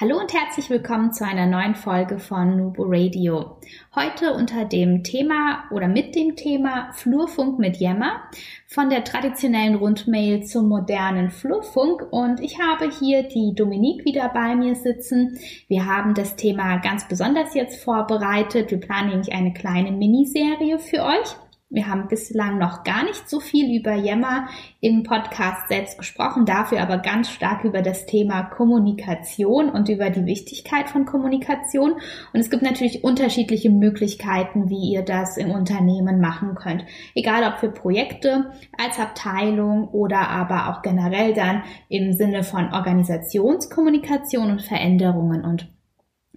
Hallo und herzlich willkommen zu einer neuen Folge von Nubo Radio. Heute unter dem Thema oder mit dem Thema Flurfunk mit Yammer von der traditionellen Rundmail zum modernen Flurfunk und ich habe hier die Dominique wieder bei mir sitzen. Wir haben das Thema ganz besonders jetzt vorbereitet. Wir planen nämlich eine kleine Miniserie für euch. Wir haben bislang noch gar nicht so viel über Yammer im Podcast selbst gesprochen, dafür aber ganz stark über das Thema Kommunikation und über die Wichtigkeit von Kommunikation. Und es gibt natürlich unterschiedliche Möglichkeiten, wie ihr das im Unternehmen machen könnt. Egal ob für Projekte, als Abteilung oder aber auch generell dann im Sinne von Organisationskommunikation und Veränderungen und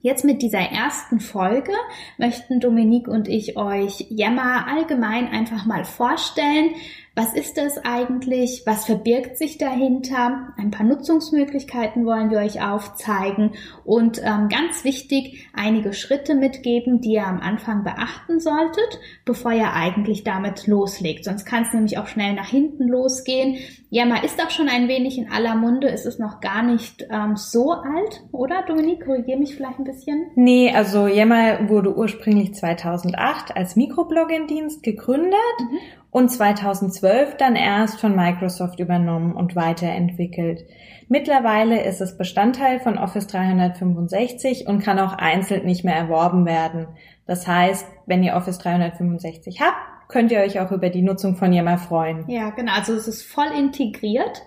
Jetzt mit dieser ersten Folge möchten Dominique und ich euch Yammer allgemein einfach mal vorstellen, was ist das eigentlich? Was verbirgt sich dahinter? Ein paar Nutzungsmöglichkeiten wollen wir euch aufzeigen und ähm, ganz wichtig, einige Schritte mitgeben, die ihr am Anfang beachten solltet, bevor ihr eigentlich damit loslegt. Sonst kann es nämlich auch schnell nach hinten losgehen. Yammer ist auch schon ein wenig in aller Munde. Es ist noch gar nicht ähm, so alt, oder? Dominique, korrigiere mich vielleicht ein bisschen. Nee, also Yammer wurde ursprünglich 2008 als Mikroblogging-Dienst gegründet mhm und 2012 dann erst von Microsoft übernommen und weiterentwickelt. Mittlerweile ist es Bestandteil von Office 365 und kann auch einzeln nicht mehr erworben werden. Das heißt, wenn ihr Office 365 habt, könnt ihr euch auch über die Nutzung von Yammer freuen. Ja, genau. Also es ist voll integriert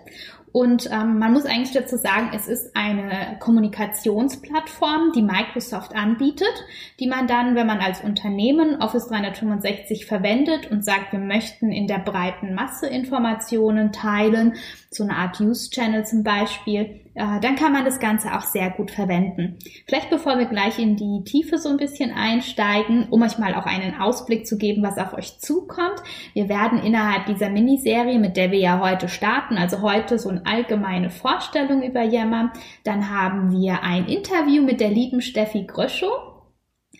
und ähm, man muss eigentlich dazu sagen, es ist eine Kommunikationsplattform, die Microsoft anbietet, die man dann, wenn man als Unternehmen Office 365 verwendet und sagt, wir möchten in der breiten Masse Informationen teilen, so eine Art Use-Channel zum Beispiel, dann kann man das Ganze auch sehr gut verwenden. Vielleicht bevor wir gleich in die Tiefe so ein bisschen einsteigen, um euch mal auch einen Ausblick zu geben, was auf euch zukommt. Wir werden innerhalb dieser Miniserie, mit der wir ja heute starten, also heute so eine allgemeine Vorstellung über Yammer, dann haben wir ein Interview mit der lieben Steffi Gröschow.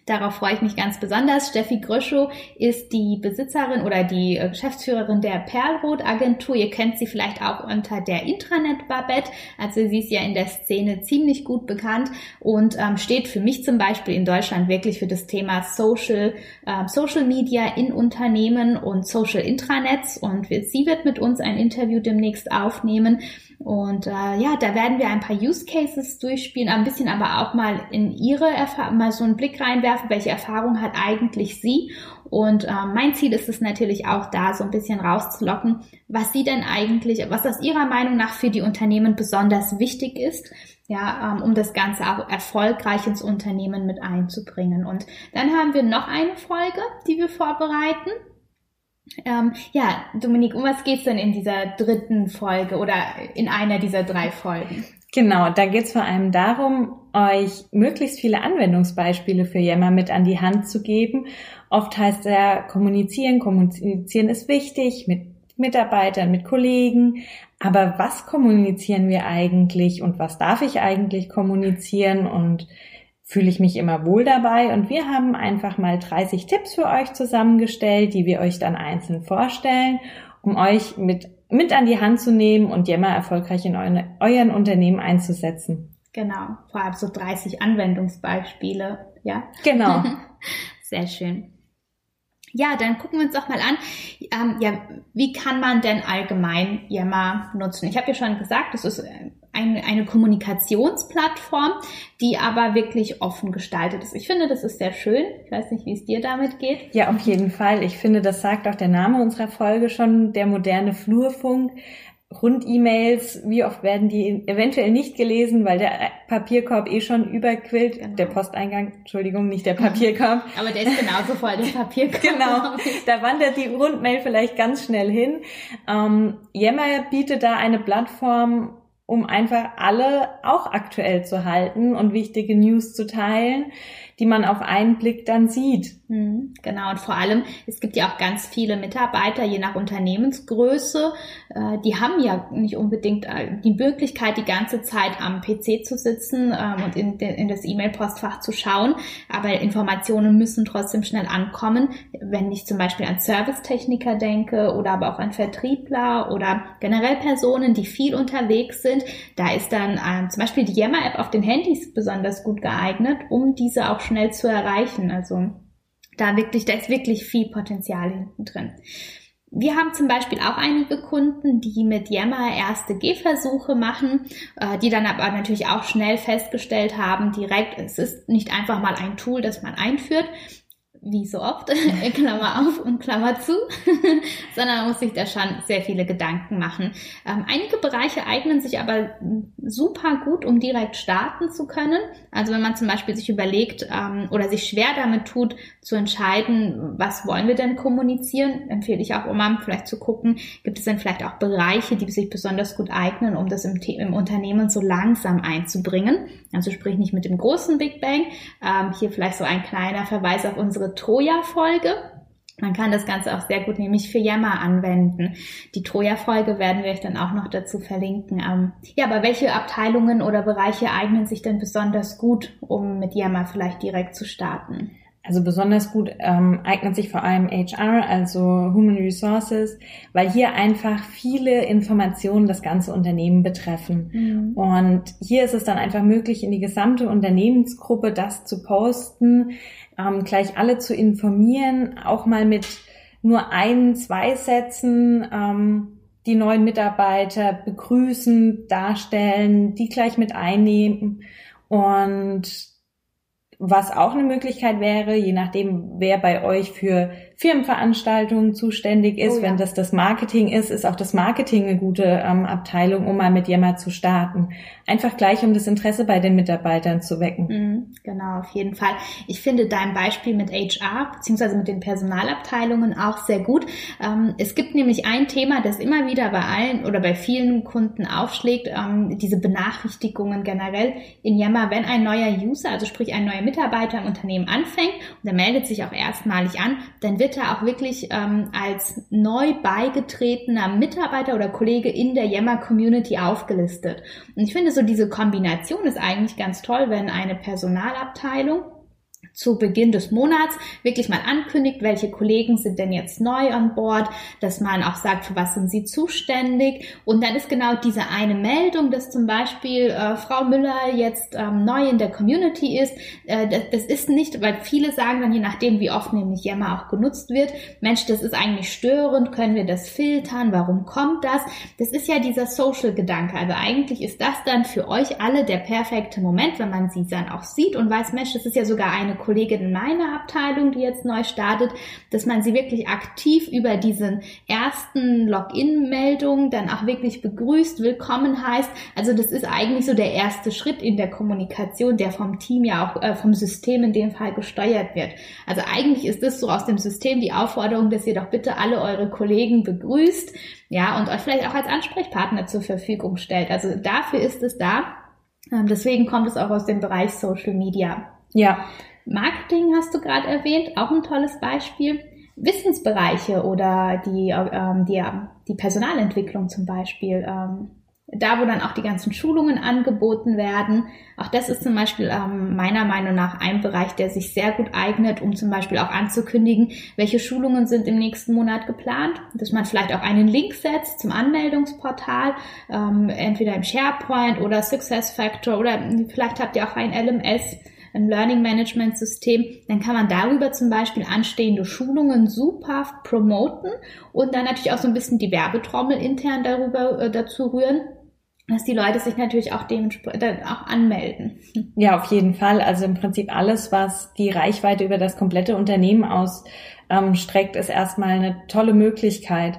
Darauf freue ich mich ganz besonders. Steffi Gröschow ist die Besitzerin oder die äh, Geschäftsführerin der Perlrot Agentur. Ihr kennt sie vielleicht auch unter der Intranet Babette. Also sie ist ja in der Szene ziemlich gut bekannt und ähm, steht für mich zum Beispiel in Deutschland wirklich für das Thema Social, äh, Social Media in Unternehmen und Social Intranets. Und sie wird mit uns ein Interview demnächst aufnehmen. Und äh, ja, da werden wir ein paar Use Cases durchspielen, ein bisschen aber auch mal in ihre Erfahrung, mal so einen Blick reinwerfen, welche Erfahrung hat eigentlich sie. Und äh, mein Ziel ist es natürlich auch da, so ein bisschen rauszulocken, was sie denn eigentlich, was aus ihrer Meinung nach für die Unternehmen besonders wichtig ist, ja, ähm, um das Ganze auch erfolgreich ins Unternehmen mit einzubringen. Und dann haben wir noch eine Folge, die wir vorbereiten. Ähm, ja, Dominik, um was geht's denn in dieser dritten Folge oder in einer dieser drei Folgen? Genau, da geht's vor allem darum, euch möglichst viele Anwendungsbeispiele für Yammer mit an die Hand zu geben. Oft heißt er, kommunizieren, kommunizieren ist wichtig mit Mitarbeitern, mit Kollegen. Aber was kommunizieren wir eigentlich und was darf ich eigentlich kommunizieren und fühle ich mich immer wohl dabei und wir haben einfach mal 30 Tipps für euch zusammengestellt, die wir euch dann einzeln vorstellen, um euch mit, mit an die Hand zu nehmen und Yammer erfolgreich in eure, euren Unternehmen einzusetzen. Genau, vor allem so 30 Anwendungsbeispiele, ja? Genau. Sehr schön. Ja, dann gucken wir uns doch mal an, ähm, ja, wie kann man denn allgemein Yammer nutzen? Ich habe ja schon gesagt, es ist äh, eine, eine Kommunikationsplattform, die aber wirklich offen gestaltet ist. Ich finde, das ist sehr schön. Ich weiß nicht, wie es dir damit geht. Ja, auf jeden Fall. Ich finde, das sagt auch der Name unserer Folge schon, der moderne Flurfunk. Rund-E-Mails, wie oft werden die eventuell nicht gelesen, weil der Papierkorb eh schon überquillt. Genau. Der Posteingang, Entschuldigung, nicht der Papierkorb. Aber der ist genauso voll, der Papierkorb. genau, da wandert die Rundmail vielleicht ganz schnell hin. Ähm, Yammer bietet da eine Plattform, um einfach alle auch aktuell zu halten und wichtige News zu teilen die man auf einen Blick dann sieht. Mhm, genau, und vor allem, es gibt ja auch ganz viele Mitarbeiter, je nach Unternehmensgröße, äh, die haben ja nicht unbedingt äh, die Möglichkeit, die ganze Zeit am PC zu sitzen ähm, und in, das E-Mail-Postfach zu schauen, aber Informationen müssen trotzdem schnell ankommen. Wenn ich zum Beispiel an Servicetechniker denke oder aber auch an Vertriebler oder generell Personen, die viel unterwegs sind, da ist dann ähm, zum Beispiel die Yammer-App auf den Handys besonders gut geeignet, um diese auch schnell zu erreichen. Also da wirklich, da ist wirklich viel Potenzial hinten drin. Wir haben zum Beispiel auch einige Kunden, die mit Yammer erste Gehversuche machen, äh, die dann aber natürlich auch schnell festgestellt haben, direkt, es ist nicht einfach mal ein Tool, das man einführt, wie so oft, Klammer auf und Klammer zu, sondern man muss sich da schon sehr viele Gedanken machen. Ähm, einige Bereiche eignen sich aber super gut, um direkt starten zu können. Also wenn man zum Beispiel sich überlegt ähm, oder sich schwer damit tut, zu entscheiden, was wollen wir denn kommunizieren, empfehle ich auch immer vielleicht zu gucken, gibt es denn vielleicht auch Bereiche, die sich besonders gut eignen, um das im, im Unternehmen so langsam einzubringen. Also sprich nicht mit dem großen Big Bang. Ähm, hier vielleicht so ein kleiner Verweis auf unsere Troja-Folge. Man kann das Ganze auch sehr gut nämlich für Yammer anwenden. Die Troja-Folge werden wir euch dann auch noch dazu verlinken. Ähm, ja, aber welche Abteilungen oder Bereiche eignen sich denn besonders gut, um mit Yammer vielleicht direkt zu starten? Also besonders gut ähm, eignet sich vor allem HR, also Human Resources, weil hier einfach viele Informationen das ganze Unternehmen betreffen. Mhm. Und hier ist es dann einfach möglich, in die gesamte Unternehmensgruppe das zu posten, ähm, gleich alle zu informieren, auch mal mit nur ein, zwei Sätzen ähm, die neuen Mitarbeiter begrüßen, darstellen, die gleich mit einnehmen und was auch eine Möglichkeit wäre, je nachdem, wer bei euch für Firmenveranstaltungen zuständig ist. Oh, ja. Wenn das das Marketing ist, ist auch das Marketing eine gute ähm, Abteilung, um mal mit Yammer zu starten. Einfach gleich, um das Interesse bei den Mitarbeitern zu wecken. Mhm, genau, auf jeden Fall. Ich finde dein Beispiel mit HR beziehungsweise mit den Personalabteilungen auch sehr gut. Ähm, es gibt nämlich ein Thema, das immer wieder bei allen oder bei vielen Kunden aufschlägt, ähm, diese Benachrichtigungen generell in Yammer, wenn ein neuer User, also sprich ein neuer Mitarbeiter im Unternehmen anfängt und der meldet sich auch erstmalig an, dann wird wird er auch wirklich ähm, als neu beigetretener Mitarbeiter oder Kollege in der Yammer Community aufgelistet. Und ich finde so diese Kombination ist eigentlich ganz toll, wenn eine Personalabteilung zu Beginn des Monats wirklich mal ankündigt, welche Kollegen sind denn jetzt neu an Bord, dass man auch sagt, für was sind sie zuständig. Und dann ist genau diese eine Meldung, dass zum Beispiel äh, Frau Müller jetzt ähm, neu in der Community ist. Äh, das, das, ist nicht, weil viele sagen dann, je nachdem, wie oft nämlich Yammer auch genutzt wird, Mensch, das ist eigentlich störend, können wir das filtern, warum kommt das? Das ist ja dieser Social-Gedanke. Also eigentlich ist das dann für euch alle der perfekte Moment, wenn man sie dann auch sieht und weiß, Mensch, das ist ja sogar eine Kollegin in meiner Abteilung, die jetzt neu startet, dass man sie wirklich aktiv über diesen ersten Login-Meldung dann auch wirklich begrüßt, willkommen heißt. Also das ist eigentlich so der erste Schritt in der Kommunikation, der vom Team ja auch äh, vom System in dem Fall gesteuert wird. Also eigentlich ist das so aus dem System die Aufforderung, dass ihr doch bitte alle eure Kollegen begrüßt, ja, und euch vielleicht auch als Ansprechpartner zur Verfügung stellt. Also dafür ist es da. Ähm, deswegen kommt es auch aus dem Bereich Social Media. Ja. Marketing hast du gerade erwähnt, auch ein tolles Beispiel. Wissensbereiche oder die, ähm, die, die Personalentwicklung zum Beispiel. Ähm, da, wo dann auch die ganzen Schulungen angeboten werden. Auch das ist zum Beispiel ähm, meiner Meinung nach ein Bereich, der sich sehr gut eignet, um zum Beispiel auch anzukündigen, welche Schulungen sind im nächsten Monat geplant, dass man vielleicht auch einen Link setzt zum Anmeldungsportal, ähm, entweder im SharePoint oder SuccessFactor oder vielleicht habt ihr auch ein LMS ein Learning Management System, dann kann man darüber zum Beispiel anstehende Schulungen super promoten und dann natürlich auch so ein bisschen die Werbetrommel intern darüber äh, dazu rühren dass die Leute sich natürlich auch dementsprechend auch anmelden. Ja, auf jeden Fall. Also im Prinzip alles, was die Reichweite über das komplette Unternehmen ausstreckt, ähm, ist erstmal eine tolle Möglichkeit.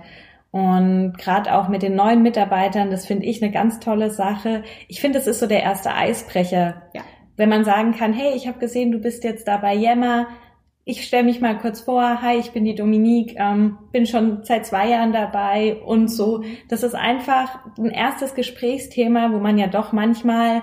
Und gerade auch mit den neuen Mitarbeitern, das finde ich eine ganz tolle Sache. Ich finde, es ist so der erste Eisbrecher. Ja wenn man sagen kann, hey, ich habe gesehen, du bist jetzt da bei Yammer, ich stelle mich mal kurz vor, hi, ich bin die Dominique, ähm, bin schon seit zwei Jahren dabei und so. Das ist einfach ein erstes Gesprächsthema, wo man ja doch manchmal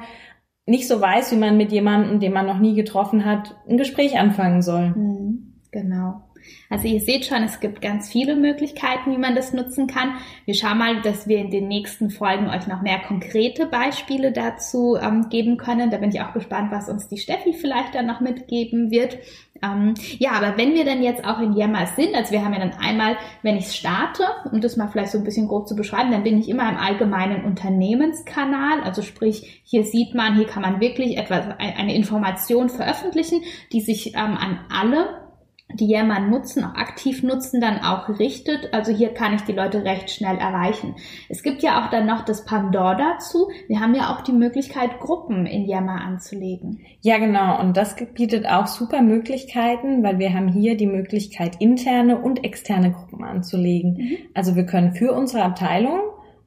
nicht so weiß, wie man mit jemandem, den man noch nie getroffen hat, ein Gespräch anfangen soll. Mhm, genau. Also ihr seht schon, es gibt ganz viele Möglichkeiten, wie man das nutzen kann. Wir schauen mal, dass wir in den nächsten Folgen euch noch mehr konkrete Beispiele dazu ähm, geben können. Da bin ich auch gespannt, was uns die Steffi vielleicht dann noch mitgeben wird. Ähm, ja, aber wenn wir dann jetzt auch in Yammer sind, also wir haben ja dann einmal, wenn ich starte, um das mal vielleicht so ein bisschen grob zu beschreiben, dann bin ich immer im allgemeinen Unternehmenskanal. Also sprich, hier sieht man, hier kann man wirklich etwas, eine Information veröffentlichen, die sich ähm, an alle die Yammer nutzen, auch aktiv nutzen, dann auch richtet. Also hier kann ich die Leute recht schnell erreichen. Es gibt ja auch dann noch das Pandor dazu. Wir haben ja auch die Möglichkeit, Gruppen in Yammer anzulegen. Ja, genau. Und das bietet auch super Möglichkeiten, weil wir haben hier die Möglichkeit, interne und externe Gruppen anzulegen. Mhm. Also wir können für unsere Abteilung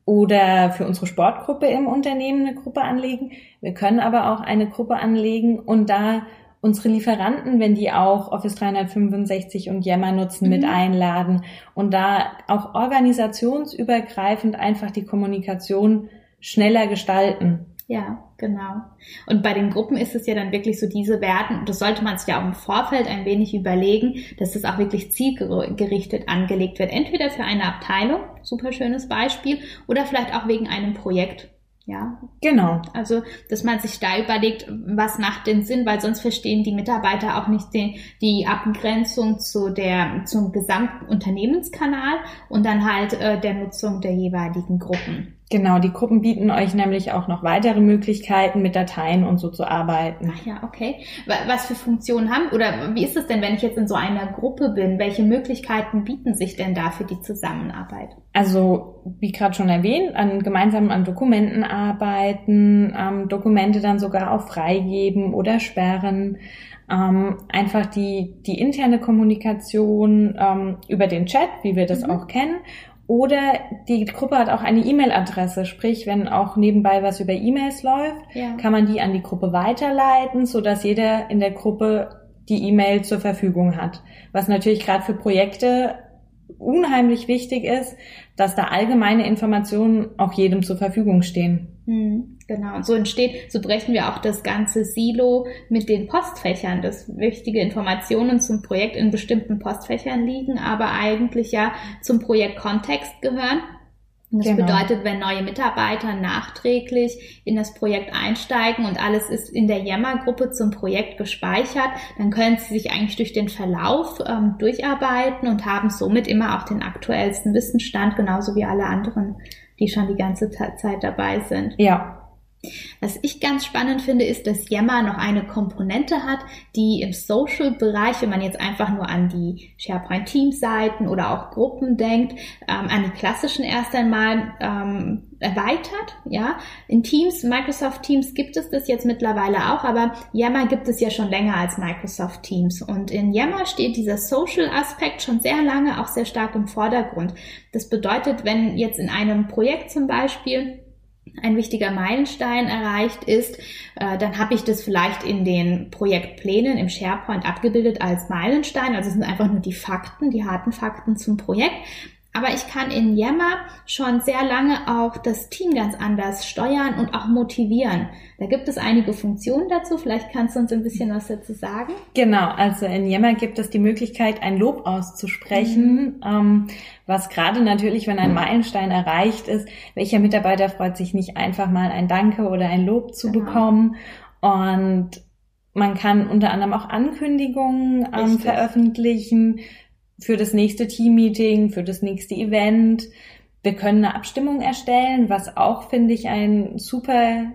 oder für unsere Sportgruppe im Unternehmen eine Gruppe anlegen. Wir können aber auch eine Gruppe anlegen und da unsere Lieferanten, wenn die auch Office 365 und Yammer nutzen, mhm. mit einladen und da auch organisationsübergreifend einfach die Kommunikation schneller gestalten. Ja, genau. Und bei den Gruppen ist es ja dann wirklich so diese Werten, das sollte man sich ja auch im Vorfeld ein wenig überlegen, dass es auch wirklich zielgerichtet angelegt wird. Entweder für eine Abteilung, super schönes Beispiel, oder vielleicht auch wegen einem Projekt. Ja. Genau. Also, dass man sich da überlegt, was macht denn Sinn, weil sonst verstehen die Mitarbeiter auch nicht den, die Abgrenzung zu der, zum gesamten Unternehmenskanal und dann halt äh, der Nutzung der jeweiligen Gruppen. Genau, die Gruppen bieten euch nämlich auch noch weitere Möglichkeiten, mit Dateien und so zu arbeiten. Ach ja, okay. Was für Funktionen haben oder wie ist es denn, wenn ich jetzt in so einer Gruppe bin? Welche Möglichkeiten bieten sich denn da für die Zusammenarbeit? Also, wie gerade schon erwähnt, an gemeinsam an Dokumenten arbeiten, ähm, Dokumente dann sogar auch freigeben oder sperren. Ähm, einfach die, die interne Kommunikation ähm, über den Chat, wie wir das mhm. auch kennen, oder die Gruppe hat auch eine E-Mail-Adresse, sprich, wenn auch nebenbei was über E-Mails läuft, ja. kann man die an die Gruppe weiterleiten, so dass jeder in der Gruppe die E-Mail zur Verfügung hat. Was natürlich gerade für Projekte unheimlich wichtig ist, dass da allgemeine Informationen auch jedem zur Verfügung stehen. Hm, genau. Und so entsteht, so brechen wir auch das ganze Silo mit den Postfächern, dass wichtige Informationen zum Projekt in bestimmten Postfächern liegen, aber eigentlich ja zum Projektkontext gehören. Das genau. bedeutet, wenn neue Mitarbeiter nachträglich in das Projekt einsteigen und alles ist in der Yammer-Gruppe zum Projekt gespeichert, dann können sie sich eigentlich durch den Verlauf ähm, durcharbeiten und haben somit immer auch den aktuellsten Wissensstand, genauso wie alle anderen, die schon die ganze Zeit dabei sind. Ja, was ich ganz spannend finde, ist, dass Yammer noch eine Komponente hat, die im Social-Bereich, wenn man jetzt einfach nur an die SharePoint-Teams-Seiten oder auch Gruppen denkt, ähm, an die klassischen erst einmal ähm, erweitert. Ja, in Teams, Microsoft Teams gibt es das jetzt mittlerweile auch, aber Yammer gibt es ja schon länger als Microsoft Teams. Und in Yammer steht dieser Social-Aspekt schon sehr lange auch sehr stark im Vordergrund. Das bedeutet, wenn jetzt in einem Projekt zum Beispiel ein wichtiger Meilenstein erreicht ist, äh, dann habe ich das vielleicht in den Projektplänen im SharePoint abgebildet als Meilenstein. Also es sind einfach nur die Fakten, die harten Fakten zum Projekt. Aber ich kann in Yammer schon sehr lange auch das Team ganz anders steuern und auch motivieren. Da gibt es einige Funktionen dazu. Vielleicht kannst du uns ein bisschen was dazu sagen. Genau, also in Yammer gibt es die Möglichkeit, ein Lob auszusprechen, mhm. ähm, was gerade natürlich, wenn ein Meilenstein erreicht ist, welcher Mitarbeiter freut sich nicht einfach mal ein Danke oder ein Lob zu genau. bekommen. Und man kann unter anderem auch Ankündigungen ähm, veröffentlichen für das nächste Teammeeting, für das nächste Event. Wir können eine Abstimmung erstellen, was auch, finde ich, ein super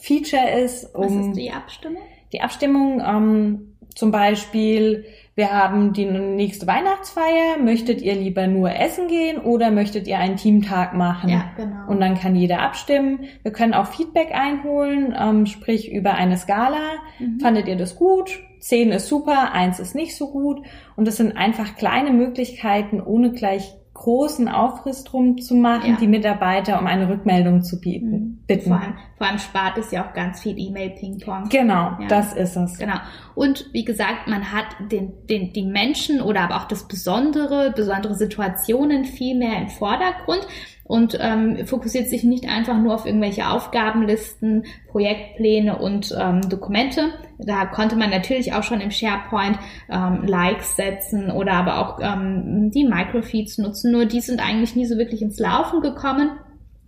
Feature ist. Um was ist die Abstimmung? Die Abstimmung ähm, zum Beispiel, wir haben die nächste Weihnachtsfeier. Möchtet ihr lieber nur essen gehen oder möchtet ihr einen Teamtag machen? Ja, genau. Und dann kann jeder abstimmen. Wir können auch Feedback einholen, ähm, sprich über eine Skala. Mhm. Fandet ihr das gut? 10 ist super, 1 ist nicht so gut. Und das sind einfach kleine Möglichkeiten, ohne gleich großen Aufriss drum zu machen, ja. die Mitarbeiter um eine Rückmeldung zu bieten, mhm. bitten. Vor allem, vor allem spart es ja auch ganz viel E-Mail-Ping-Pong. Genau, ja. das ist es. Genau. Und wie gesagt, man hat den, den, die Menschen oder aber auch das Besondere, besondere Situationen viel mehr im Vordergrund und ähm, fokussiert sich nicht einfach nur auf irgendwelche Aufgabenlisten, Projektpläne und ähm, Dokumente. Da konnte man natürlich auch schon im SharePoint ähm, Likes setzen oder aber auch ähm, die Microfeeds nutzen. Nur die sind eigentlich nie so wirklich ins Laufen gekommen.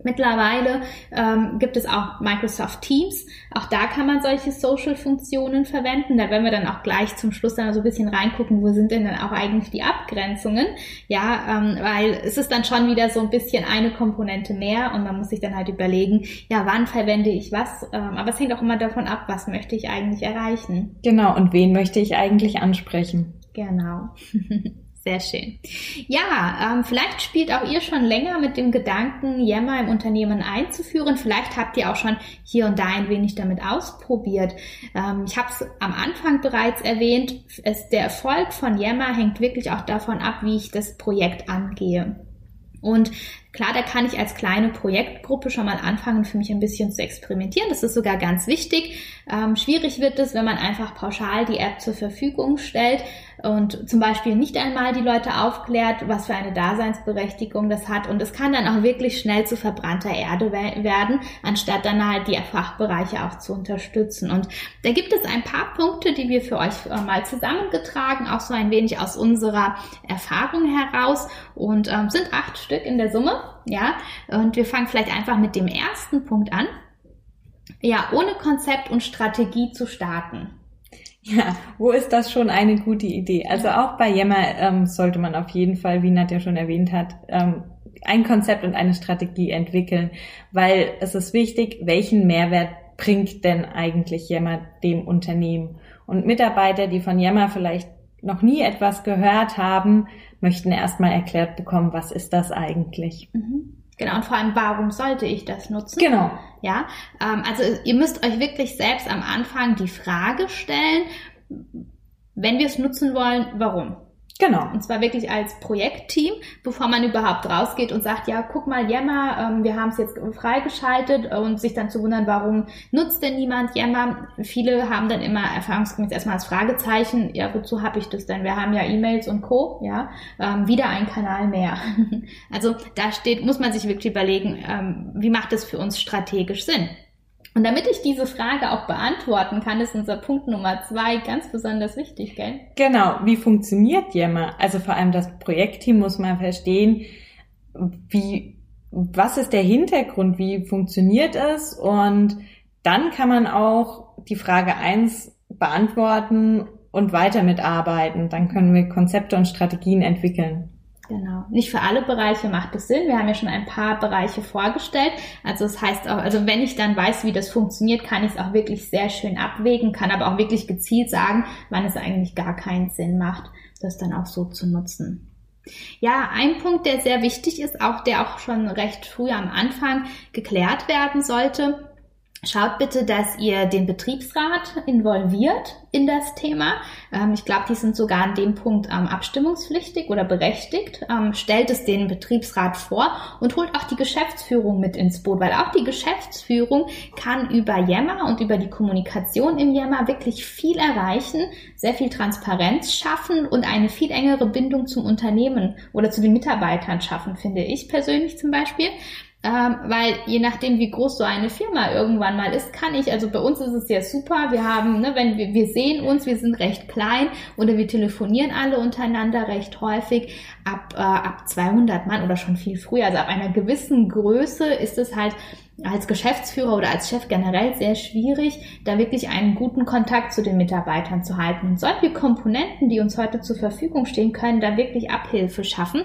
Mittlerweile ähm, gibt es auch Microsoft Teams. Auch da kann man solche Social-Funktionen verwenden. Da werden wir dann auch gleich zum Schluss dann so ein bisschen reingucken, wo sind denn dann auch eigentlich die Abgrenzungen. Ja, ähm, weil es ist dann schon wieder so ein bisschen eine Komponente mehr und man muss sich dann halt überlegen, ja, wann verwende ich was. Ähm, aber es hängt auch immer davon ab, was möchte ich eigentlich erreichen. Genau, und wen möchte ich eigentlich ansprechen. Genau. Sehr schön. Ja, ähm, vielleicht spielt auch ihr schon länger mit dem Gedanken, Yammer im Unternehmen einzuführen. Vielleicht habt ihr auch schon hier und da ein wenig damit ausprobiert. Ähm, ich habe es am Anfang bereits erwähnt, es, der Erfolg von Yammer hängt wirklich auch davon ab, wie ich das Projekt angehe. Und klar, da kann ich als kleine Projektgruppe schon mal anfangen, für mich ein bisschen zu experimentieren. Das ist sogar ganz wichtig. Ähm, schwierig wird es, wenn man einfach pauschal die App zur Verfügung stellt und zum Beispiel nicht einmal die Leute aufklärt, was für eine Daseinsberechtigung das hat. Und es kann dann auch wirklich schnell zu verbrannter Erde werden, anstatt dann halt die Fachbereiche auch zu unterstützen. Und da gibt es ein paar Punkte, die wir für euch äh, mal zusammengetragen, auch so ein wenig aus unserer Erfahrung heraus und ähm, sind acht Stück in der Summe. Ja, und wir fangen vielleicht einfach mit dem ersten Punkt an. Ja, ohne Konzept und Strategie zu starten. Ja, wo ist das schon eine gute Idee? Also auch bei Yammer ähm, sollte man auf jeden Fall, wie Nadja schon erwähnt hat, ähm, ein Konzept und eine Strategie entwickeln, weil es ist wichtig, welchen Mehrwert bringt denn eigentlich Yammer dem Unternehmen? Und Mitarbeiter, die von Yammer vielleicht noch nie etwas gehört haben, möchten erstmal erklärt bekommen, was ist das eigentlich? Mhm. Genau, und vor allem, warum sollte ich das nutzen? Genau. Ja, ähm, also ihr müsst euch wirklich selbst am Anfang die Frage stellen, wenn wir es nutzen wollen, warum? Genau. Und zwar wirklich als Projektteam, bevor man überhaupt rausgeht und sagt, ja, guck mal, Yammer, ähm, wir haben es jetzt freigeschaltet und sich dann zu wundern, warum nutzt denn niemand Yammer? Viele haben dann immer erfahrungsgemäß erstmal als Fragezeichen, ja, wozu habe ich das denn? Wir haben ja E-Mails und Co., ja, ähm, wieder ein Kanal mehr. also da steht, muss man sich wirklich überlegen, ähm, wie macht es für uns strategisch Sinn? Und damit ich diese Frage auch beantworten kann, ist unser Punkt Nummer zwei ganz besonders wichtig, gell? Genau. Wie funktioniert Yammer? Also vor allem das Projektteam muss man verstehen, wie, was ist der Hintergrund? Wie funktioniert es? Und dann kann man auch die Frage eins beantworten und weiter mitarbeiten. Dann können wir Konzepte und Strategien entwickeln. Genau. Nicht für alle Bereiche macht es Sinn. Wir haben ja schon ein paar Bereiche vorgestellt. Also das heißt auch, also wenn ich dann weiß, wie das funktioniert, kann ich es auch wirklich sehr schön abwägen, kann aber auch wirklich gezielt sagen, wann es eigentlich gar keinen Sinn macht, das dann auch so zu nutzen. Ja, ein Punkt, der sehr wichtig ist, auch der auch schon recht früh am Anfang geklärt werden sollte, Schaut bitte, dass ihr den Betriebsrat involviert in das Thema. Ähm, ich glaube, die sind sogar an dem Punkt ähm, abstimmungspflichtig oder berechtigt. Ähm, stellt es den Betriebsrat vor und holt auch die Geschäftsführung mit ins Boot, weil auch die Geschäftsführung kann über Yammer und über die Kommunikation im Yammer wirklich viel erreichen, sehr viel Transparenz schaffen und eine viel engere Bindung zum Unternehmen oder zu den Mitarbeitern schaffen, finde ich persönlich zum Beispiel. Ähm, weil je nachdem, wie groß so eine Firma irgendwann mal ist, kann ich, also bei uns ist es ja super, wir haben, ne, wenn wir, wir sehen uns, wir sind recht klein oder wir telefonieren alle untereinander recht häufig, ab, äh, ab 200 Mann oder schon viel früher, also ab einer gewissen Größe ist es halt als Geschäftsführer oder als Chef generell sehr schwierig, da wirklich einen guten Kontakt zu den Mitarbeitern zu halten. Und solche Komponenten, die uns heute zur Verfügung stehen, können da wirklich Abhilfe schaffen.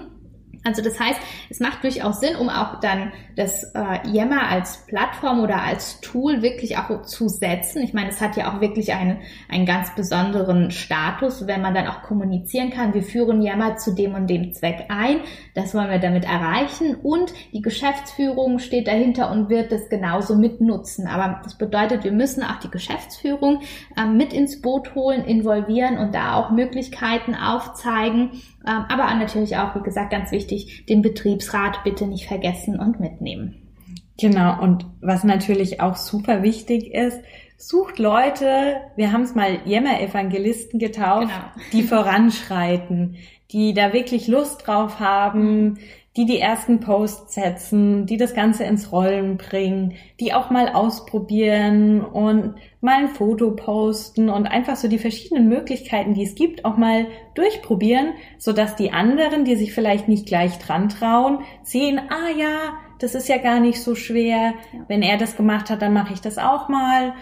Also das heißt, es macht durchaus Sinn, um auch dann das äh, Yammer als Plattform oder als Tool wirklich auch zu setzen. Ich meine, es hat ja auch wirklich einen, einen ganz besonderen Status, wenn man dann auch kommunizieren kann. Wir führen Yammer zu dem und dem Zweck ein. Das wollen wir damit erreichen. Und die Geschäftsführung steht dahinter und wird das genauso mitnutzen. Aber das bedeutet, wir müssen auch die Geschäftsführung äh, mit ins Boot holen, involvieren und da auch Möglichkeiten aufzeigen. Ähm, aber natürlich auch, wie gesagt, ganz wichtig, wichtig, den Betriebsrat bitte nicht vergessen und mitnehmen. Genau, und was natürlich auch super wichtig ist, sucht Leute, wir haben es mal Jämmer-Evangelisten getauft, genau. die voranschreiten, die da wirklich Lust drauf haben, die die ersten Posts setzen, die das Ganze ins Rollen bringen, die auch mal ausprobieren und mal ein Foto posten und einfach so die verschiedenen Möglichkeiten, die es gibt, auch mal durchprobieren, so dass die anderen, die sich vielleicht nicht gleich dran trauen, sehen, ah ja, das ist ja gar nicht so schwer. Wenn er das gemacht hat, dann mache ich das auch mal.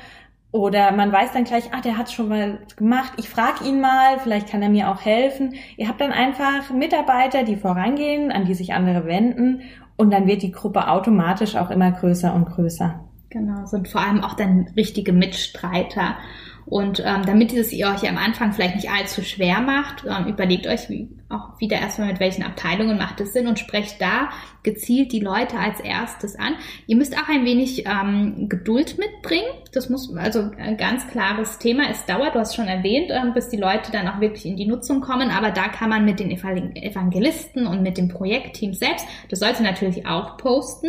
Oder man weiß dann gleich, ah, der hat schon mal gemacht, ich frage ihn mal, vielleicht kann er mir auch helfen. Ihr habt dann einfach Mitarbeiter, die vorangehen, an die sich andere wenden und dann wird die Gruppe automatisch auch immer größer und größer. Genau, sind vor allem auch dann richtige Mitstreiter. Und ähm, damit es ihr euch am Anfang vielleicht nicht allzu schwer macht, ähm, überlegt euch wie, auch wieder erstmal, mit welchen Abteilungen macht es Sinn und sprecht da gezielt die Leute als erstes an. Ihr müsst auch ein wenig ähm, Geduld mitbringen. Das muss also ein ganz klares Thema. Es dauert, du hast schon erwähnt, ähm, bis die Leute dann auch wirklich in die Nutzung kommen. Aber da kann man mit den Evangelisten und mit dem Projektteam selbst, das sollte natürlich auch posten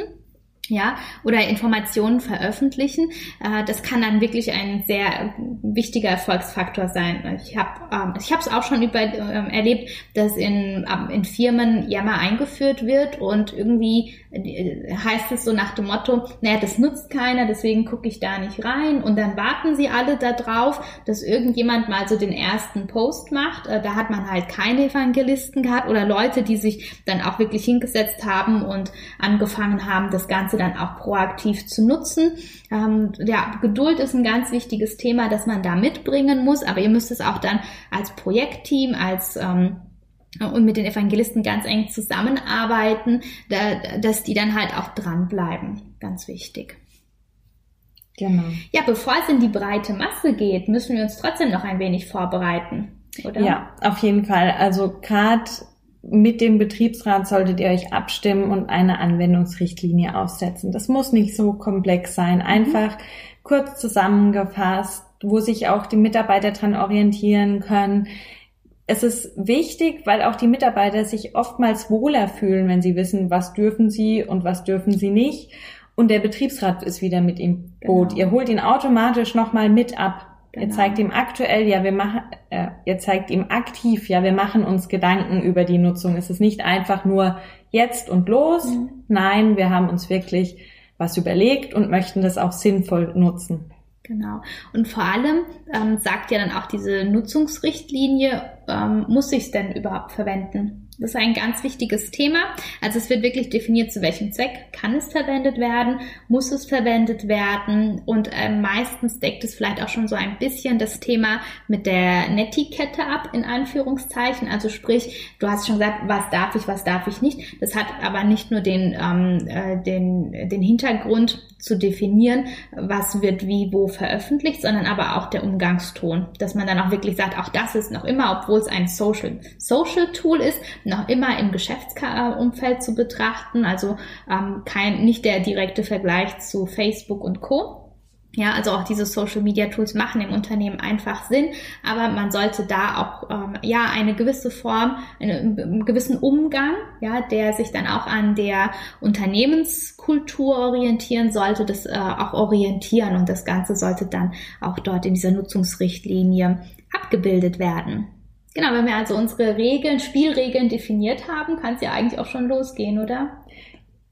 ja, oder Informationen veröffentlichen. Äh, das kann dann wirklich ein sehr wichtiger Erfolgsfaktor sein. Ich habe ähm, ich habe es auch schon über, ähm, erlebt, dass in, ähm, in Firmen Yammer eingeführt wird und irgendwie äh, heißt es so nach dem Motto, naja, das nutzt keiner, deswegen gucke ich da nicht rein und dann warten sie alle darauf, dass irgendjemand mal so den ersten Post macht. Äh, da hat man halt keine Evangelisten gehabt oder Leute, die sich dann auch wirklich hingesetzt haben und angefangen haben, das Ganze dann auch proaktiv zu nutzen. Ähm, ja, Geduld ist ein ganz wichtiges Thema, das man da mitbringen muss, aber ihr müsst es auch dann als Projektteam, als ähm, und mit den Evangelisten ganz eng zusammenarbeiten, da, dass die dann halt auch dranbleiben. Ganz wichtig. Genau. Ja, bevor es in die breite Masse geht, müssen wir uns trotzdem noch ein wenig vorbereiten, oder? Ja, auf jeden Fall. Also gerade mit dem Betriebsrat solltet ihr euch abstimmen und eine Anwendungsrichtlinie aufsetzen. Das muss nicht so komplex sein. Mhm. Einfach mhm. kurz zusammengefasst, wo sich auch die Mitarbeiter dran orientieren können es ist wichtig, weil auch die Mitarbeiter sich oftmals wohler fühlen, wenn sie wissen, was dürfen sie und was dürfen sie nicht. Und der Betriebsrat ist wieder mit im Boot. Genau. Ihr holt ihn automatisch nochmal mit ab. Genau. Ihr zeigt ihm aktuell, ja, wir machen, äh, ihr zeigt ihm aktiv, ja, wir machen uns Gedanken über die Nutzung. Es ist nicht einfach nur jetzt und los. Mhm. Nein, wir haben uns wirklich was überlegt und möchten das auch sinnvoll nutzen. Genau. Und vor allem ähm, sagt ja dann auch diese Nutzungsrichtlinie, ähm, muss ich es denn überhaupt verwenden? Das ist ein ganz wichtiges Thema. Also es wird wirklich definiert, zu welchem Zweck kann es verwendet werden, muss es verwendet werden und äh, meistens deckt es vielleicht auch schon so ein bisschen das Thema mit der Netiquette ab, in Anführungszeichen. Also sprich, du hast schon gesagt, was darf ich, was darf ich nicht. Das hat aber nicht nur den, ähm, äh, den, den Hintergrund zu definieren, was wird wie wo veröffentlicht, sondern aber auch der Umgangston, dass man dann auch wirklich sagt, auch das ist noch immer, obwohl es ein Social, Social Tool ist, noch immer im Geschäftsumfeld zu betrachten, also ähm, kein, nicht der direkte Vergleich zu Facebook und Co. Ja, also auch diese Social Media Tools machen im Unternehmen einfach Sinn, aber man sollte da auch ähm, ja eine gewisse Form, einen, einen gewissen Umgang, ja, der sich dann auch an der Unternehmenskultur orientieren sollte, das äh, auch orientieren und das Ganze sollte dann auch dort in dieser Nutzungsrichtlinie abgebildet werden. Genau, wenn wir also unsere Regeln, Spielregeln definiert haben, kann es ja eigentlich auch schon losgehen, oder?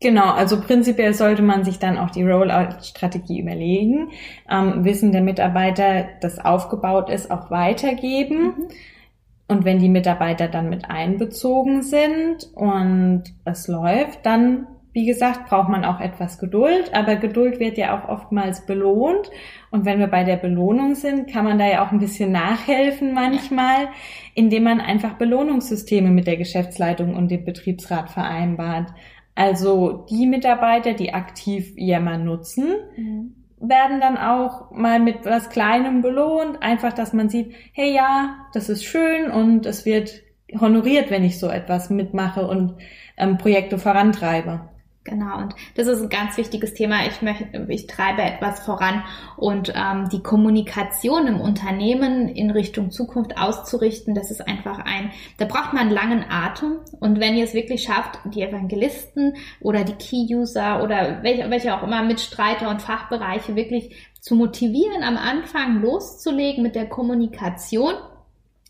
Genau, also prinzipiell sollte man sich dann auch die Rollout-Strategie überlegen, ähm, Wissen der Mitarbeiter, das aufgebaut ist, auch weitergeben. Mhm. Und wenn die Mitarbeiter dann mit einbezogen sind und es läuft, dann wie gesagt, braucht man auch etwas Geduld, aber Geduld wird ja auch oftmals belohnt. Und wenn wir bei der Belohnung sind, kann man da ja auch ein bisschen nachhelfen manchmal, indem man einfach Belohnungssysteme mit der Geschäftsleitung und dem Betriebsrat vereinbart. Also die Mitarbeiter, die aktiv Yammer nutzen, mhm. werden dann auch mal mit was Kleinem belohnt. Einfach, dass man sieht, hey ja, das ist schön und es wird honoriert, wenn ich so etwas mitmache und ähm, Projekte vorantreibe. Genau, und das ist ein ganz wichtiges Thema. Ich möchte, ich treibe etwas voran und ähm, die Kommunikation im Unternehmen in Richtung Zukunft auszurichten, das ist einfach ein, da braucht man einen langen Atem. Und wenn ihr es wirklich schafft, die Evangelisten oder die Key-User oder welche, welche auch immer Mitstreiter und Fachbereiche wirklich zu motivieren, am Anfang loszulegen mit der Kommunikation,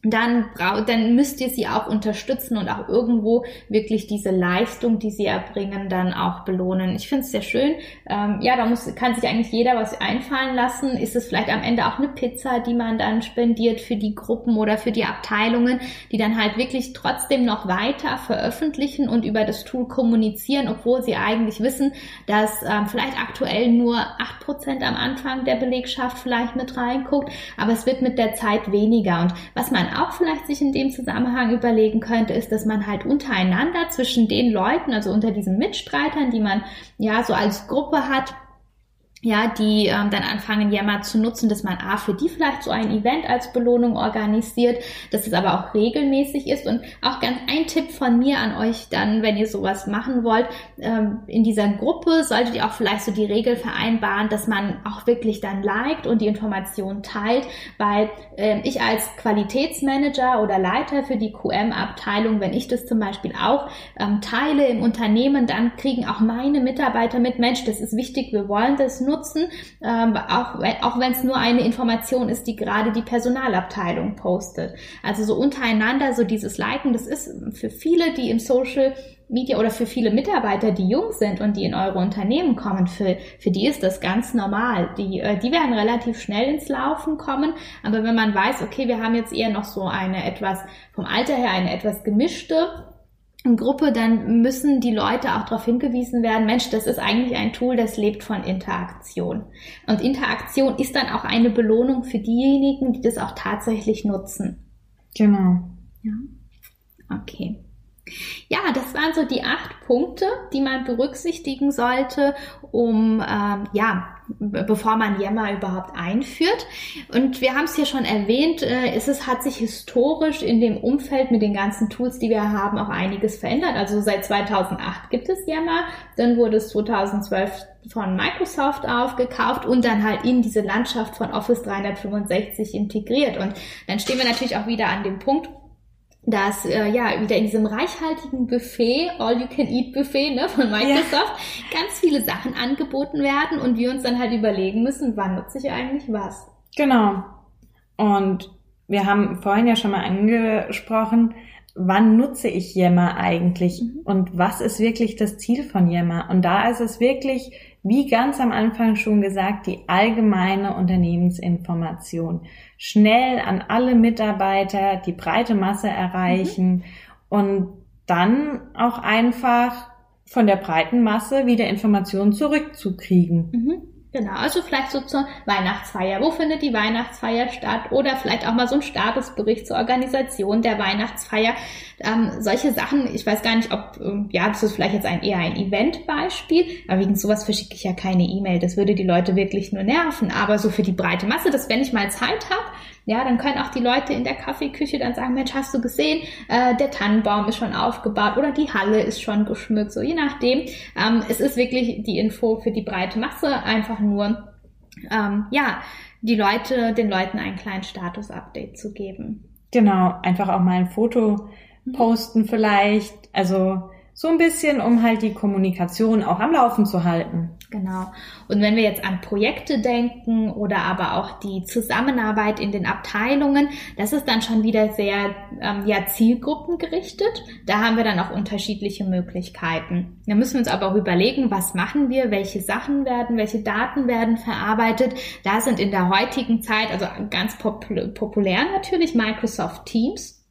dann, dann müsst ihr sie auch unterstützen und auch irgendwo wirklich diese Leistung, die sie erbringen, dann auch belohnen. Ich finde es sehr schön. Ähm, ja, da muss, kann sich eigentlich jeder was einfallen lassen. Ist es vielleicht am Ende auch eine Pizza, die man dann spendiert für die Gruppen oder für die Abteilungen, die dann halt wirklich trotzdem noch weiter veröffentlichen und über das Tool kommunizieren, obwohl sie eigentlich wissen, dass ähm, vielleicht aktuell nur acht Prozent am Anfang der Belegschaft vielleicht mit reinguckt, aber es wird mit der Zeit weniger. Und was man auch vielleicht sich in dem Zusammenhang überlegen könnte, ist, dass man halt untereinander zwischen den Leuten, also unter diesen Mitstreitern, die man ja so als Gruppe hat, ja, die ähm, dann anfangen, Yammer zu nutzen, dass man A, für die vielleicht so ein Event als Belohnung organisiert, dass es aber auch regelmäßig ist. Und auch ganz ein Tipp von mir an euch dann, wenn ihr sowas machen wollt, ähm, in dieser Gruppe solltet ihr auch vielleicht so die Regel vereinbaren, dass man auch wirklich dann liked und die Informationen teilt, weil äh, ich als Qualitätsmanager oder Leiter für die QM-Abteilung, wenn ich das zum Beispiel auch ähm, teile im Unternehmen, dann kriegen auch meine Mitarbeiter mit, Mensch, das ist wichtig, wir wollen das nur nutzen, ähm, auch, auch wenn es nur eine Information ist, die gerade die Personalabteilung postet. Also so untereinander, so dieses Liken, das ist für viele, die im Social Media oder für viele Mitarbeiter, die jung sind und die in eure Unternehmen kommen, für, für die ist das ganz normal. Die, äh, die werden relativ schnell ins Laufen kommen. Aber wenn man weiß, okay, wir haben jetzt eher noch so eine etwas, vom Alter her eine etwas gemischte Gruppe, dann müssen die Leute auch darauf hingewiesen werden, Mensch, das ist eigentlich ein Tool, das lebt von Interaktion. Und Interaktion ist dann auch eine Belohnung für diejenigen, die das auch tatsächlich nutzen. Genau. Ja. Okay. Ja, das waren so die acht Punkte, die man berücksichtigen sollte, um ähm, ja bevor man Yammer überhaupt einführt. Und wir haben es hier schon erwähnt, äh, es ist, hat sich historisch in dem Umfeld mit den ganzen Tools, die wir haben, auch einiges verändert. Also seit 2008 gibt es Yammer, dann wurde es 2012 von Microsoft aufgekauft und dann halt in diese Landschaft von Office 365 integriert. Und dann stehen wir natürlich auch wieder an dem Punkt, dass äh, ja wieder in diesem reichhaltigen Buffet, All-You-Can-Eat-Buffet ne, von Microsoft, ja. ganz viele Sachen angeboten werden und wir uns dann halt überlegen müssen, wann nutze ich eigentlich was. Genau. Und wir haben vorhin ja schon mal angesprochen, wann nutze ich Yammer eigentlich mhm. und was ist wirklich das Ziel von Yammer? Und da ist es wirklich wie ganz am Anfang schon gesagt, die allgemeine Unternehmensinformation. Schnell an alle Mitarbeiter die breite Masse erreichen mhm. und dann auch einfach von der breiten Masse wieder Informationen zurückzukriegen. Mhm. Genau, also vielleicht so zur Weihnachtsfeier. Wo findet die Weihnachtsfeier statt? Oder vielleicht auch mal so ein Statusbericht zur Organisation der Weihnachtsfeier. Ähm, solche Sachen, ich weiß gar nicht, ob, ähm, ja, das ist vielleicht jetzt ein, eher ein Eventbeispiel, aber wegen sowas verschicke ich ja keine E-Mail. Das würde die Leute wirklich nur nerven. Aber so für die breite Masse, dass wenn ich mal Zeit habe, ja, dann können auch die Leute in der Kaffeeküche dann sagen, Mensch, hast du gesehen, äh, der Tannenbaum ist schon aufgebaut oder die Halle ist schon geschmückt, so je nachdem. Ähm, es ist wirklich die Info für die breite Masse, einfach nur, ähm, ja, die Leute, den Leuten einen kleinen Status-Update zu geben. Genau, einfach auch mal ein Foto mhm. posten vielleicht. Also so ein bisschen, um halt die Kommunikation auch am Laufen zu halten. Genau. Und wenn wir jetzt an Projekte denken oder aber auch die Zusammenarbeit in den Abteilungen, das ist dann schon wieder sehr ähm, ja, zielgruppengerichtet. Da haben wir dann auch unterschiedliche Möglichkeiten. Da müssen wir uns aber auch überlegen, was machen wir, welche Sachen werden, welche Daten werden verarbeitet. Da sind in der heutigen Zeit, also ganz populär natürlich Microsoft Teams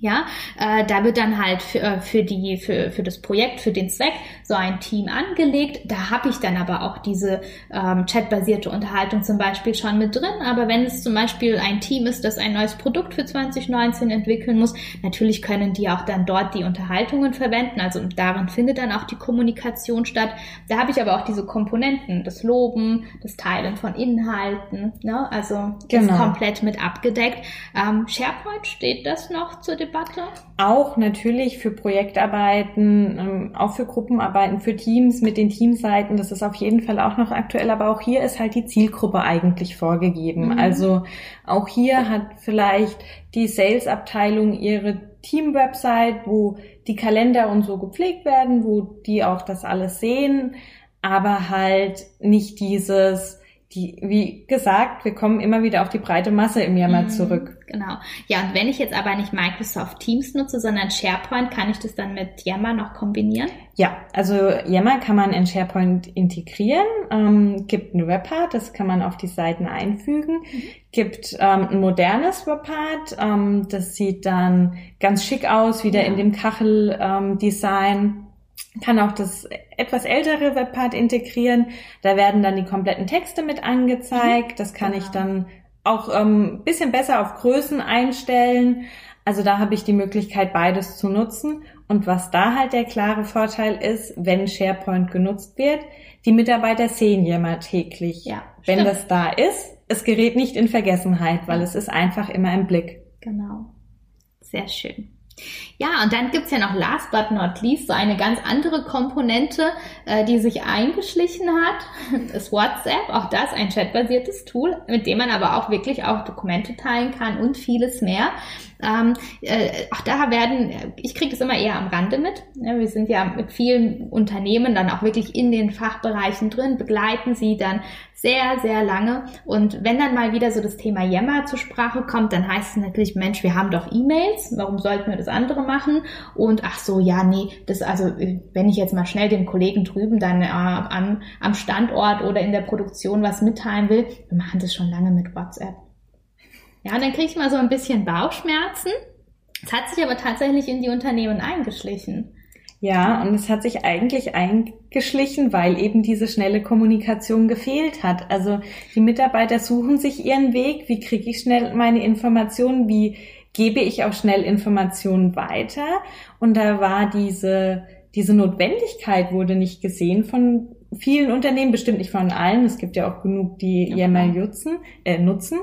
ja, äh, da wird dann halt für, äh, für die für, für das Projekt, für den Zweck so ein Team angelegt. Da habe ich dann aber auch diese ähm, chatbasierte Unterhaltung zum Beispiel schon mit drin. Aber wenn es zum Beispiel ein Team ist, das ein neues Produkt für 2019 entwickeln muss, natürlich können die auch dann dort die Unterhaltungen verwenden. Also darin findet dann auch die Kommunikation statt. Da habe ich aber auch diese Komponenten, das Loben, das Teilen von Inhalten. Ne? Also genau. ist komplett mit abgedeckt. Ähm, SharePoint steht das noch zur Debatte Debatte? Auch natürlich für Projektarbeiten, ähm, auch für Gruppenarbeiten, für Teams mit den Teamseiten. Das ist auf jeden Fall auch noch aktuell. Aber auch hier ist halt die Zielgruppe eigentlich vorgegeben. Mhm. Also auch hier hat vielleicht die Sales-Abteilung ihre Team-Website, wo die Kalender und so gepflegt werden, wo die auch das alles sehen, aber halt nicht dieses die, wie gesagt, wir kommen immer wieder auf die breite Masse im Yammer mhm, zurück. Genau. Ja, und wenn ich jetzt aber nicht Microsoft Teams nutze, sondern SharePoint, kann ich das dann mit Yammer noch kombinieren? Ja, also Yammer kann man in SharePoint integrieren. Ähm, gibt ein Webpart, das kann man auf die Seiten einfügen. Mhm. Gibt ähm, ein modernes Webpart, ähm, das sieht dann ganz schick aus, wieder ja. in dem Kachel-Design. Kann auch das etwas ältere Webpart integrieren. Da werden dann die kompletten Texte mit angezeigt. Das kann genau. ich dann auch ähm, bisschen besser auf Größen einstellen. Also da habe ich die Möglichkeit, beides zu nutzen. Und was da halt der klare Vorteil ist, wenn SharePoint genutzt wird, die Mitarbeiter sehen ja mal täglich. Ja, wenn das da ist, es gerät nicht in Vergessenheit, weil es ist einfach immer im Blick. Genau. Sehr schön. Ja, und dann gibt's ja noch last but not least so eine ganz andere Komponente, äh, die sich eingeschlichen hat, das WhatsApp. Auch das ein chatbasiertes Tool, mit dem man aber auch wirklich auch Dokumente teilen kann und vieles mehr. Ähm, äh, auch da werden, ich kriege das immer eher am Rande mit. Ja, wir sind ja mit vielen Unternehmen dann auch wirklich in den Fachbereichen drin, begleiten sie dann sehr, sehr lange. Und wenn dann mal wieder so das Thema Yammer zur Sprache kommt, dann heißt es natürlich, Mensch, wir haben doch E-Mails, warum sollten wir das andere machen? Und ach so, ja, nee, das also, wenn ich jetzt mal schnell dem Kollegen drüben dann äh, am, am Standort oder in der Produktion was mitteilen will, wir machen das schon lange mit WhatsApp. Ja, dann kriege ich mal so ein bisschen Bauchschmerzen. Es hat sich aber tatsächlich in die Unternehmen eingeschlichen. Ja, und es hat sich eigentlich eingeschlichen, weil eben diese schnelle Kommunikation gefehlt hat. Also die Mitarbeiter suchen sich ihren Weg. Wie kriege ich schnell meine Informationen? Wie gebe ich auch schnell Informationen weiter? Und da war diese, diese Notwendigkeit wurde nicht gesehen von vielen Unternehmen, bestimmt nicht von allen. Es gibt ja auch genug, die Yammer nutzen, äh, nutzen.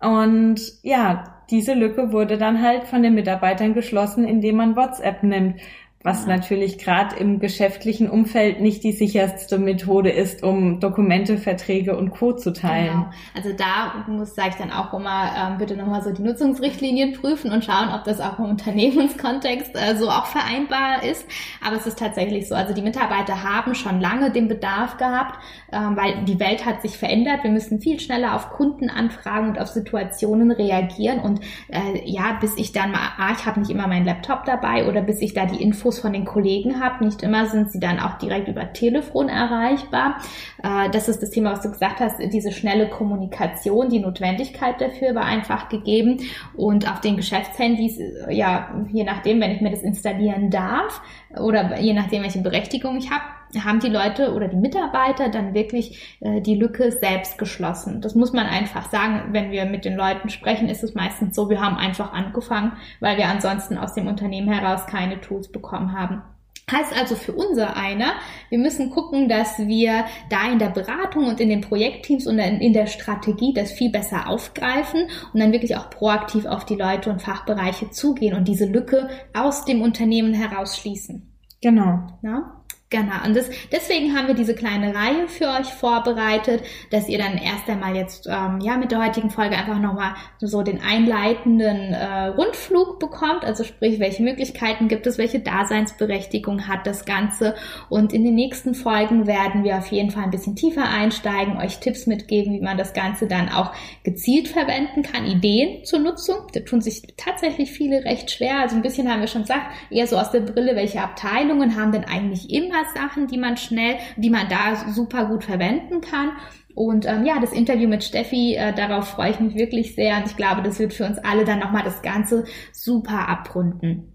Und ja, diese Lücke wurde dann halt von den Mitarbeitern geschlossen, indem man WhatsApp nimmt was ja. natürlich gerade im geschäftlichen Umfeld nicht die sicherste Methode ist, um Dokumente, Verträge und Co. zu teilen. Genau. Also da muss, sage ich dann auch immer, ähm, bitte nochmal so die Nutzungsrichtlinien prüfen und schauen, ob das auch im Unternehmenskontext äh, so auch vereinbar ist. Aber es ist tatsächlich so, also die Mitarbeiter haben schon lange den Bedarf gehabt, ähm, weil die Welt hat sich verändert. Wir müssen viel schneller auf Kundenanfragen und auf Situationen reagieren. Und äh, ja, bis ich dann mal, ah, ich habe nicht immer meinen Laptop dabei oder bis ich da die Infos Infos von den Kollegen habe. Nicht immer sind sie dann auch direkt über Telefon erreichbar. Äh, das ist das Thema, was du gesagt hast, diese schnelle Kommunikation, die Notwendigkeit dafür war einfach gegeben. Und auf den Geschäftshandys, äh, ja, je nachdem, wenn ich mir das installieren darf oder je nachdem, welche Berechtigung ich habe, haben die Leute oder die Mitarbeiter dann wirklich äh, die Lücke selbst geschlossen. Das muss man einfach sagen. Wenn wir mit den Leuten sprechen, ist es meistens so, wir haben einfach angefangen, weil wir ansonsten aus dem Unternehmen heraus keine Tools bekommen haben. Heißt also für unser einer, wir müssen gucken, dass wir da in der Beratung und in den Projektteams und in der Strategie das viel besser aufgreifen und dann wirklich auch proaktiv auf die Leute und Fachbereiche zugehen und diese Lücke aus dem Unternehmen heraus schließen. Genau. Ja? Genau, und das, deswegen haben wir diese kleine Reihe für euch vorbereitet, dass ihr dann erst einmal jetzt ähm, ja mit der heutigen Folge einfach nochmal so den einleitenden äh, Rundflug bekommt, also sprich, welche Möglichkeiten gibt es, welche Daseinsberechtigung hat das Ganze. Und in den nächsten Folgen werden wir auf jeden Fall ein bisschen tiefer einsteigen, euch Tipps mitgeben, wie man das Ganze dann auch gezielt verwenden kann, Ideen zur Nutzung. Da tun sich tatsächlich viele recht schwer. Also ein bisschen haben wir schon gesagt, eher so aus der Brille, welche Abteilungen haben denn eigentlich immer Sachen, die man schnell, die man da super gut verwenden kann. Und ähm, ja, das Interview mit Steffi, äh, darauf freue ich mich wirklich sehr. Und ich glaube, das wird für uns alle dann nochmal das Ganze super abrunden.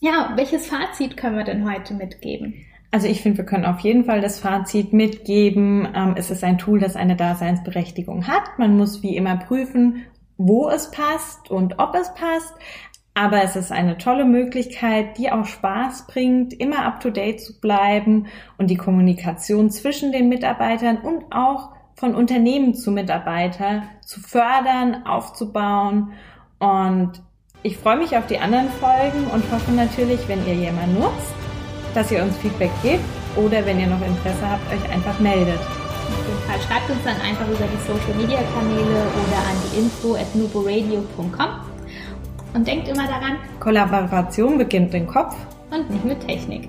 Ja, welches Fazit können wir denn heute mitgeben? Also ich finde, wir können auf jeden Fall das Fazit mitgeben. Ähm, es ist ein Tool, das eine Daseinsberechtigung hat. Man muss wie immer prüfen, wo es passt und ob es passt. Aber es ist eine tolle Möglichkeit, die auch Spaß bringt, immer up-to-date zu bleiben und die Kommunikation zwischen den Mitarbeitern und auch von Unternehmen zu Mitarbeitern zu fördern, aufzubauen. Und ich freue mich auf die anderen Folgen und hoffe natürlich, wenn ihr jemand nutzt, dass ihr uns Feedback gebt oder wenn ihr noch Interesse habt, euch einfach meldet. Auf jeden Fall schreibt uns dann einfach über die Social Media Kanäle oder an die info at nuboradio.com. Und denkt immer daran, Kollaboration beginnt im Kopf und nicht mit Technik.